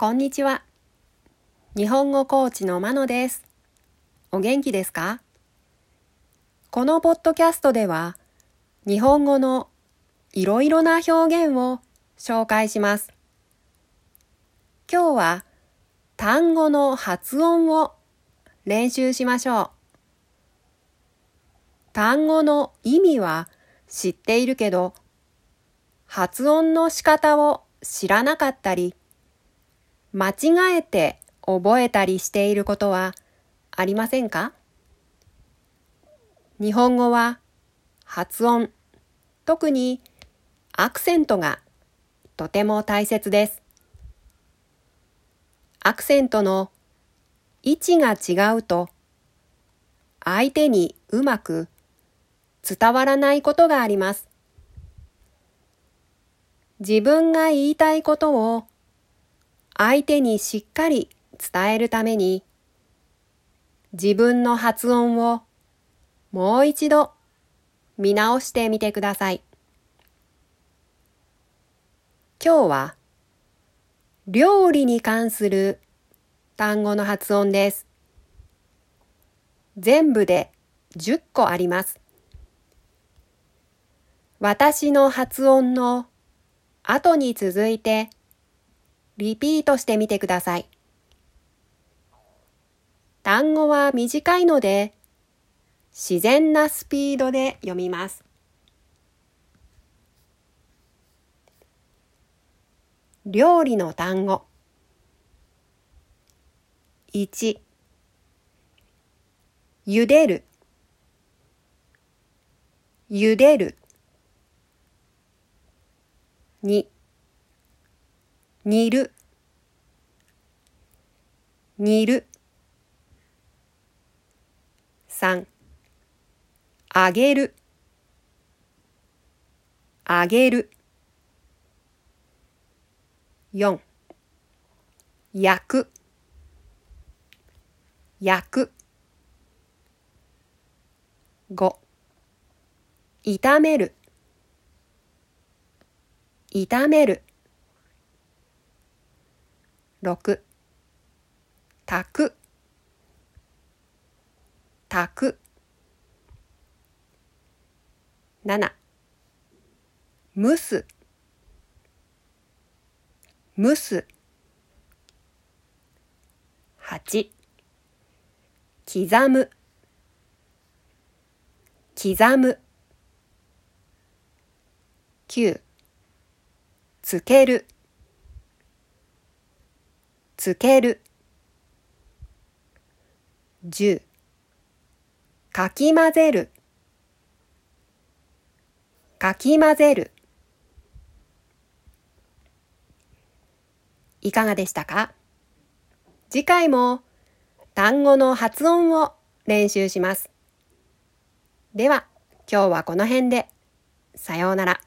こんにちは。日本語コーチのまのです。お元気ですか？このポッドキャストでは、日本語のいろいろな表現を紹介します。今日は単語の発音を練習しましょう。単語の意味は知っているけど、発音の仕方を知らなかったり、間違えて覚えたりしていることはありませんか？日本語は発音、特にアクセントがとても大切です。アクセントの位置が違うと相手にうまく伝わらないことがあります。自分が言いたいことを相手にしっかり伝えるために自分の発音をもう一度見直してみてください。今日は料理に関する単語の発音です。全部で10個あります。私の発音の後に続いて、リピートしてみてください。単語は短いので、自然なスピードで読みます。料理の単語。1茹でる茹でる2煮る。煮る。3あげる。あげる。4焼く。焼く。5炒める。炒める。6炊く炊く7蒸す。蒸す。8刻む。刻む。9つける。つける10かき混ぜるかき混ぜるいかがでしたか？次回も単語の発音を練習します。では、今日はこの辺で。さようなら。